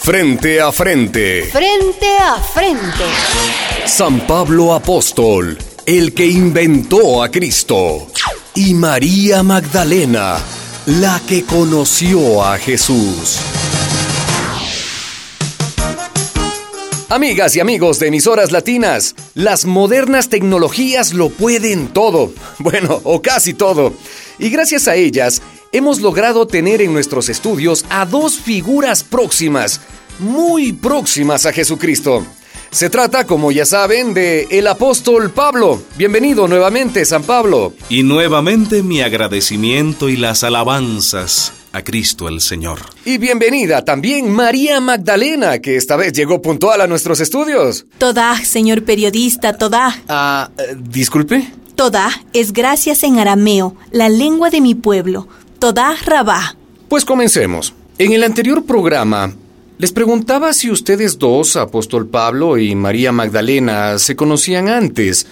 Frente a frente. Frente a frente. San Pablo Apóstol, el que inventó a Cristo. Y María Magdalena, la que conoció a Jesús. Amigas y amigos de emisoras latinas, las modernas tecnologías lo pueden todo. Bueno, o casi todo. Y gracias a ellas, hemos logrado tener en nuestros estudios a dos figuras próximas, muy próximas a Jesucristo. Se trata, como ya saben, de el apóstol Pablo. Bienvenido nuevamente, San Pablo. Y nuevamente mi agradecimiento y las alabanzas a Cristo el Señor. Y bienvenida también María Magdalena, que esta vez llegó puntual a nuestros estudios. Toda, señor periodista, toda. Ah, eh, disculpe. Toda es gracias en arameo, la lengua de mi pueblo. Rabá. Pues comencemos. En el anterior programa les preguntaba si ustedes dos, apóstol Pablo y María Magdalena, se conocían antes.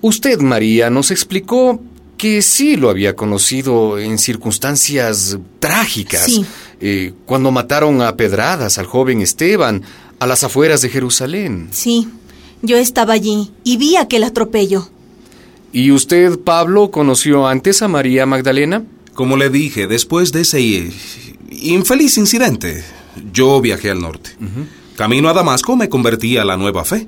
Usted, María, nos explicó que sí lo había conocido en circunstancias trágicas. Sí. Eh, cuando mataron a pedradas al joven Esteban a las afueras de Jerusalén. Sí, yo estaba allí y vi aquel atropello. ¿Y usted, Pablo, conoció antes a María Magdalena? Como le dije, después de ese infeliz incidente, yo viajé al norte. Camino a Damasco me convertí a la nueva fe.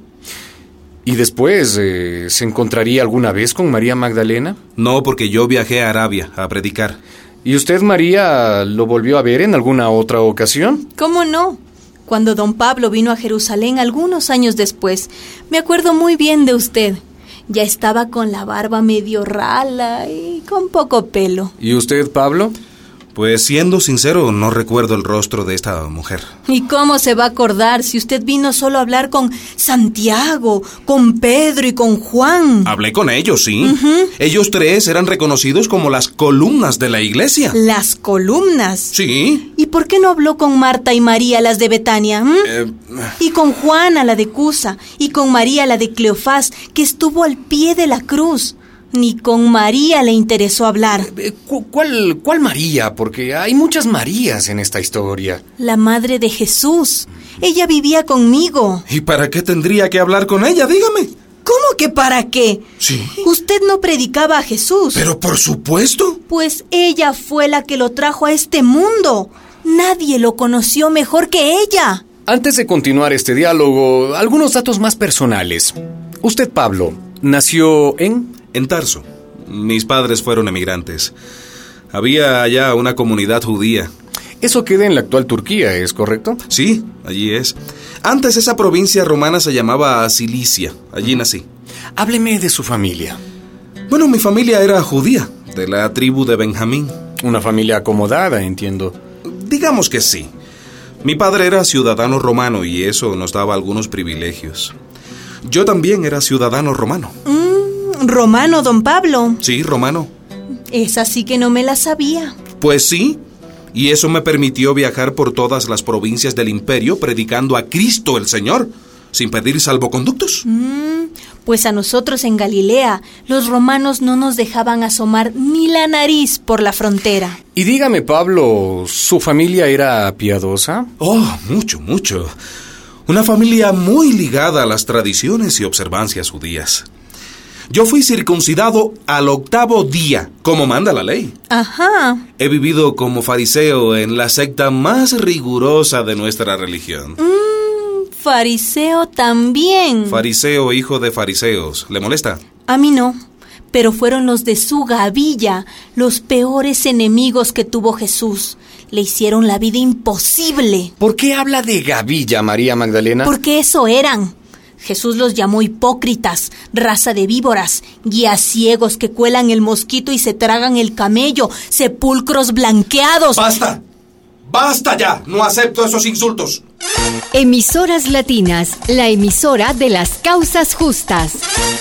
¿Y después eh, se encontraría alguna vez con María Magdalena? No porque yo viajé a Arabia a predicar. ¿Y usted, María, lo volvió a ver en alguna otra ocasión? ¿Cómo no? Cuando don Pablo vino a Jerusalén algunos años después, me acuerdo muy bien de usted. Ya estaba con la barba medio rala y con poco pelo. ¿Y usted, Pablo? Pues siendo sincero, no recuerdo el rostro de esta mujer. ¿Y cómo se va a acordar si usted vino solo a hablar con Santiago, con Pedro y con Juan? Hablé con ellos, sí. Ellos tres eran reconocidos como las columnas de la iglesia. Las columnas. Sí. ¿Y por qué no habló con Marta y María, las de Betania? mm? Eh, Y con Juana, la de Cusa, y con María, la de Cleofás, que estuvo al pie de la cruz. Ni con María le interesó hablar. Eh, cu- ¿Cuál, ¿Cuál María? Porque hay muchas Marías en esta historia. La madre de Jesús. Ella vivía conmigo. ¿Y para qué tendría que hablar con ella? Dígame. ¿Cómo que para qué? Sí. Usted no predicaba a Jesús. Pero por supuesto. Pues ella fue la que lo trajo a este mundo. Nadie lo conoció mejor que ella. Antes de continuar este diálogo, algunos datos más personales. Usted, Pablo, nació en... En Tarso. Mis padres fueron emigrantes. Había allá una comunidad judía. Eso queda en la actual Turquía, ¿es correcto? Sí, allí es. Antes esa provincia romana se llamaba Cilicia. Allí nací. Hábleme de su familia. Bueno, mi familia era judía, de la tribu de Benjamín. Una familia acomodada, entiendo. Digamos que sí. Mi padre era ciudadano romano y eso nos daba algunos privilegios. Yo también era ciudadano romano. Mm, Romano, don Pablo. Sí, romano. Esa sí que no me la sabía. Pues sí. Y eso me permitió viajar por todas las provincias del imperio predicando a Cristo el Señor, sin pedir salvoconductos. Mm, pues a nosotros en Galilea, los romanos no nos dejaban asomar ni la nariz por la frontera. Y dígame, Pablo, ¿su familia era piadosa? Oh, mucho, mucho. Una familia muy ligada a las tradiciones y observancias judías. Yo fui circuncidado al octavo día, como manda la ley. Ajá. He vivido como fariseo en la secta más rigurosa de nuestra religión. Mm, fariseo también. Fariseo, hijo de fariseos. ¿Le molesta? a mí no. Pero fueron los de su gavilla, los peores enemigos que tuvo Jesús. Le hicieron la vida imposible. ¿Por qué habla de gavilla, María Magdalena? Porque eso eran. Jesús los llamó hipócritas, raza de víboras, guías ciegos que cuelan el mosquito y se tragan el camello, sepulcros blanqueados. ¡Basta! ¡Basta ya! No acepto esos insultos. Emisoras Latinas, la emisora de las causas justas.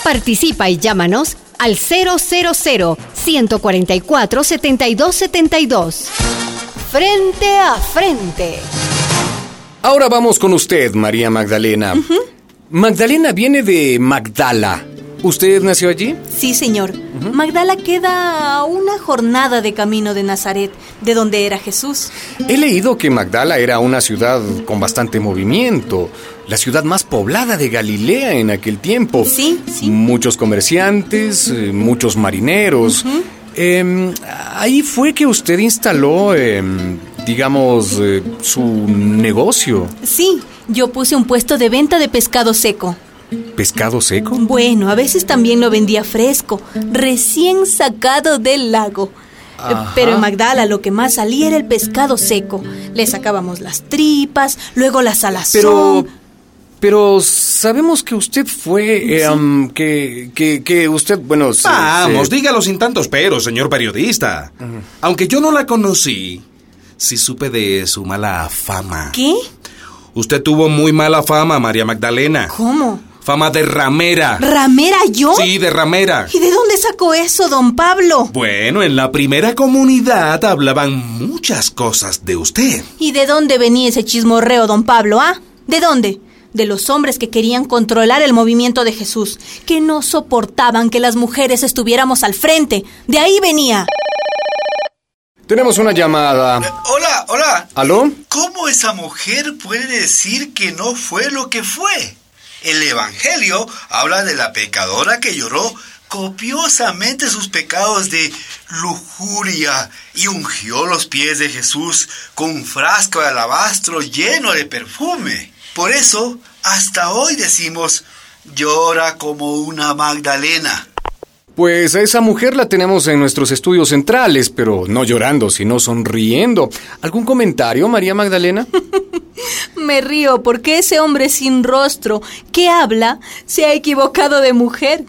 Participa y llámanos al 000-144-7272. Frente a frente. Ahora vamos con usted, María Magdalena. Magdalena viene de Magdala, ¿Usted nació allí? Sí, señor. Magdala queda a una jornada de camino de Nazaret, de donde era Jesús. He leído que Magdala era una ciudad con bastante movimiento, la ciudad más poblada de Galilea en aquel tiempo. Sí, sí. Muchos comerciantes, eh, muchos marineros. Em, ahí fue que usted instaló, em, digamos, eh, su negocio. Sí, yo puse un puesto de venta de pescado seco. ¿Pescado seco? Bueno, a veces también lo vendía fresco, recién sacado del lago. Eh, Ajá. Pero en Magdala lo que más salía era el pescado seco. Le sacábamos las tripas, luego la salazón. Pero, pero sabemos que usted fue, em, que, que, que usted, bueno, se- Vamos, se- dígalo sin tantos peros, señor periodista. Aunque yo no la conocí, sí supe de su mala fama. ¿Qué? Usted tuvo muy mala fama, María Magdalena. ¿Cómo? Fama de ramera. ¿Ramera yo? Sí, de ramera. ¿Y de dónde sacó eso, don Pablo? Bueno, en la primera comunidad hablaban muchas cosas de usted. ¿Y de dónde venía ese chismorreo, don Pablo, ah? ¿De dónde? De los hombres que querían controlar el movimiento de Jesús, que no soportaban que las mujeres estuviéramos al frente. De ahí venía. Tenemos una llamada. Hola, hola. ¿Aló? ¿Cómo esa mujer puede decir que no fue lo que fue? El Evangelio habla de la pecadora que lloró copiosamente sus pecados de lujuria y ungió los pies de Jesús con un frasco de alabastro lleno de perfume. Por eso, hasta hoy decimos, llora como una Magdalena. Pues a esa mujer la tenemos en nuestros estudios centrales, pero no llorando, sino sonriendo. ¿Algún comentario, María Magdalena? Me río porque ese hombre sin rostro que habla se ha equivocado de mujer.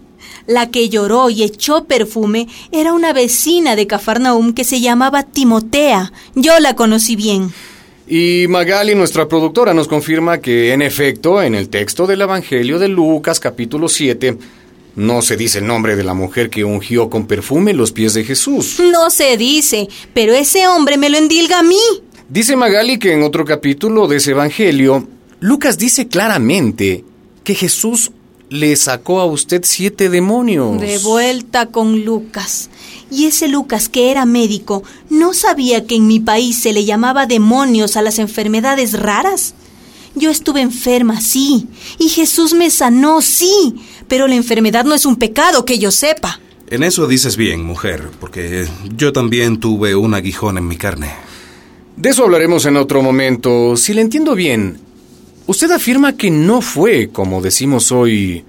La que lloró y echó perfume era una vecina de Cafarnaum que se llamaba Timotea. Yo la conocí bien. Y Magali, nuestra productora, nos confirma que, en efecto, en el texto del Evangelio de Lucas, capítulo 7, no se dice el nombre de la mujer que ungió con perfume los pies de Jesús. No se dice, pero ese hombre me lo endilga a mí. Dice Magali que en otro capítulo de ese Evangelio, Lucas dice claramente que Jesús le sacó a usted siete demonios. De vuelta con Lucas. Y ese Lucas, que era médico, ¿no sabía que en mi país se le llamaba demonios a las enfermedades raras? Yo estuve enferma, sí, y Jesús me sanó, sí, pero la enfermedad no es un pecado que yo sepa. En eso dices bien, mujer, porque yo también tuve un aguijón en mi carne. De eso hablaremos en otro momento. Si le entiendo bien, usted afirma que no fue, como decimos hoy,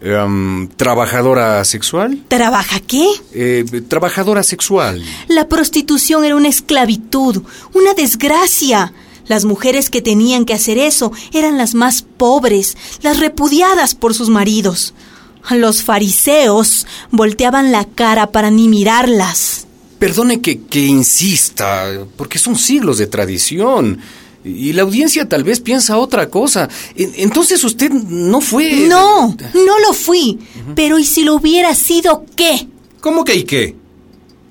em, trabajadora sexual. ¿Trabaja qué? Eh, trabajadora sexual. La prostitución era una esclavitud, una desgracia. Las mujeres que tenían que hacer eso eran las más pobres, las repudiadas por sus maridos. Los fariseos volteaban la cara para ni mirarlas. Perdone que, que insista, porque son siglos de tradición. Y la audiencia tal vez piensa otra cosa. En- Entonces usted no fue... No, no lo fui. Pero ¿y si lo hubiera sido qué? ¿Cómo que y qué?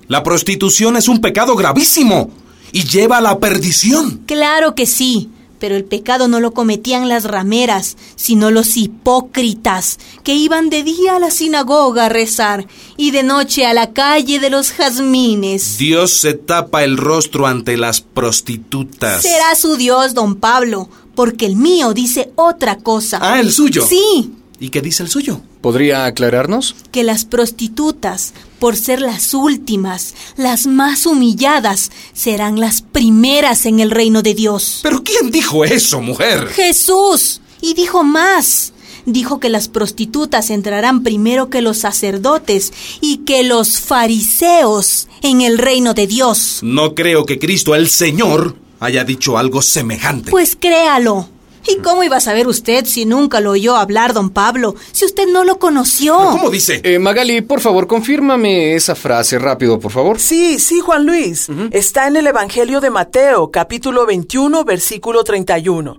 La prostitución es un pecado gravísimo y lleva a la perdición. Claro que sí. Pero el pecado no lo cometían las rameras, sino los hipócritas, que iban de día a la sinagoga a rezar y de noche a la calle de los jazmines. Dios se tapa el rostro ante las prostitutas. Será su Dios, don Pablo, porque el mío dice otra cosa. Ah, el suyo. Sí, ¿Y qué dice el suyo? ¿Podría aclararnos? que las prostitutas, por ser las últimas, las más humilladas, serán las primeras en el reino de Dios. ¿Pero quién dijo eso, mujer? Jesús. Y dijo más. Dijo que las prostitutas entrarán primero que los sacerdotes y que los fariseos en el reino de Dios. No creo que Cristo el Señor haya dicho algo semejante. Pues créalo. ¿Y cómo iba a saber usted si nunca lo oyó hablar, don Pablo? Si usted no lo conoció. ¿Cómo dice? Eh, Magali, por favor, confírmame esa frase rápido, por favor. Sí, sí, Juan Luis. Está en el Evangelio de Mateo, capítulo 21, versículo 31.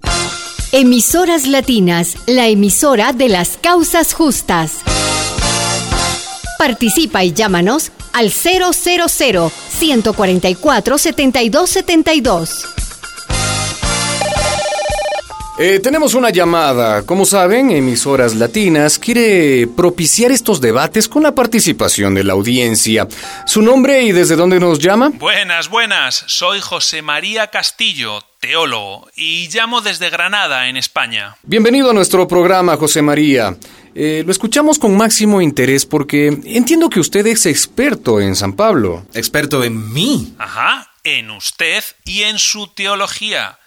Emisoras Latinas, la emisora de las causas justas. Participa y llámanos al 000 144 7272. Eh, tenemos una llamada. Como saben, Emisoras Latinas quiere propiciar estos debates con la participación de la audiencia. ¿Su nombre y desde dónde nos llama? Buenas, buenas. Soy José María Castillo, teólogo, y llamo desde Granada, en España. Bienvenido a nuestro programa, José María. Eh, lo escuchamos con máximo interés porque entiendo que usted es experto en San Pablo. ¿Experto en mí? Ajá, en usted y en su teología.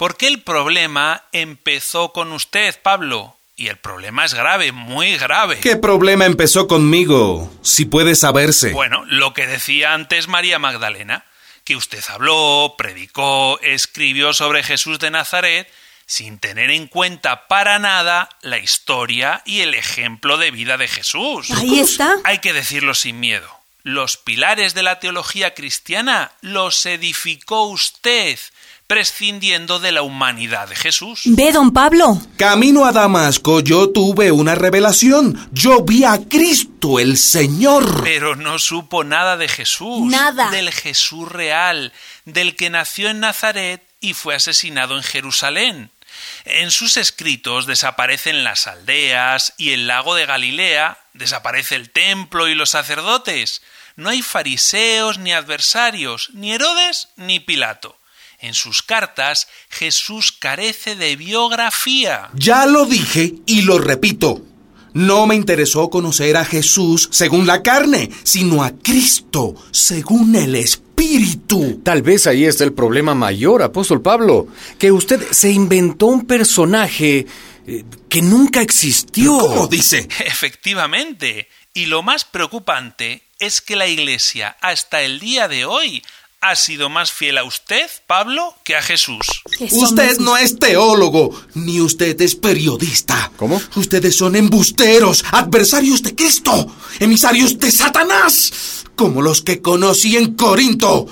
Porque el problema empezó con usted, Pablo. Y el problema es grave, muy grave. ¿Qué problema empezó conmigo? Si puede saberse. Bueno, lo que decía antes María Magdalena, que usted habló, predicó, escribió sobre Jesús de Nazaret, sin tener en cuenta para nada la historia y el ejemplo de vida de Jesús. Ahí está. Hay que decirlo sin miedo. Los pilares de la teología cristiana los edificó usted prescindiendo de la humanidad de Jesús. Ve, don Pablo. Camino a Damasco yo tuve una revelación. Yo vi a Cristo el Señor. Pero no supo nada de Jesús. Nada. Del Jesús real, del que nació en Nazaret y fue asesinado en Jerusalén. En sus escritos desaparecen las aldeas y el lago de Galilea, desaparece el templo y los sacerdotes. No hay fariseos ni adversarios, ni Herodes ni Pilato. En sus cartas Jesús carece de biografía. Ya lo dije y lo repito. No me interesó conocer a Jesús según la carne, sino a Cristo según el Espíritu. Tal vez ahí está el problema mayor, apóstol Pablo, que usted se inventó un personaje eh, que nunca existió. ¿Cómo dice? Efectivamente. Y lo más preocupante es que la Iglesia hasta el día de hoy ha sido más fiel a usted, Pablo, que a Jesús. Usted no es teólogo, ni usted es periodista. ¿Cómo? Ustedes son embusteros, adversarios de Cristo, emisarios de Satanás, como los que conocí en Corinto.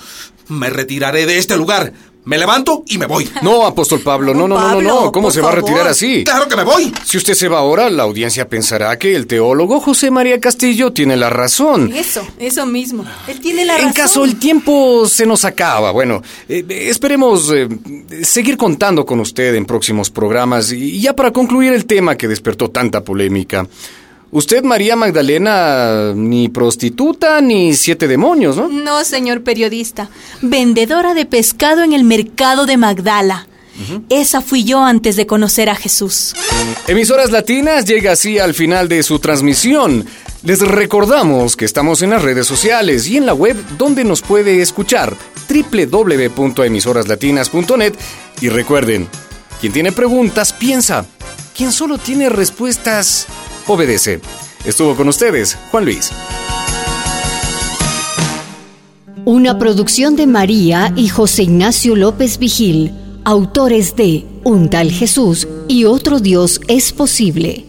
Me retiraré de este lugar. Me levanto y me voy. No, apóstol Pablo, no, no, no, no, no. ¿Cómo se va a retirar así? Claro que me voy. Si usted se va ahora, la audiencia pensará que el teólogo José María Castillo tiene la razón. Eso, eso mismo. Él tiene la En razón. caso el tiempo se nos acaba, bueno, eh, esperemos eh, seguir contando con usted en próximos programas y ya para concluir el tema que despertó tanta polémica. Usted, María Magdalena, ni prostituta ni siete demonios, ¿no? No, señor periodista. Vendedora de pescado en el mercado de Magdala. Esa fui yo antes de conocer a Jesús. Emisoras Latinas llega así al final de su transmisión. Les recordamos que estamos en las redes sociales y en la web donde nos puede escuchar www.emisoraslatinas.net y recuerden, quien tiene preguntas piensa, quien solo tiene respuestas obedece. Estuvo con ustedes Juan Luis. Una producción de María y José Ignacio López Vigil, autores de Un tal Jesús y otro Dios es posible.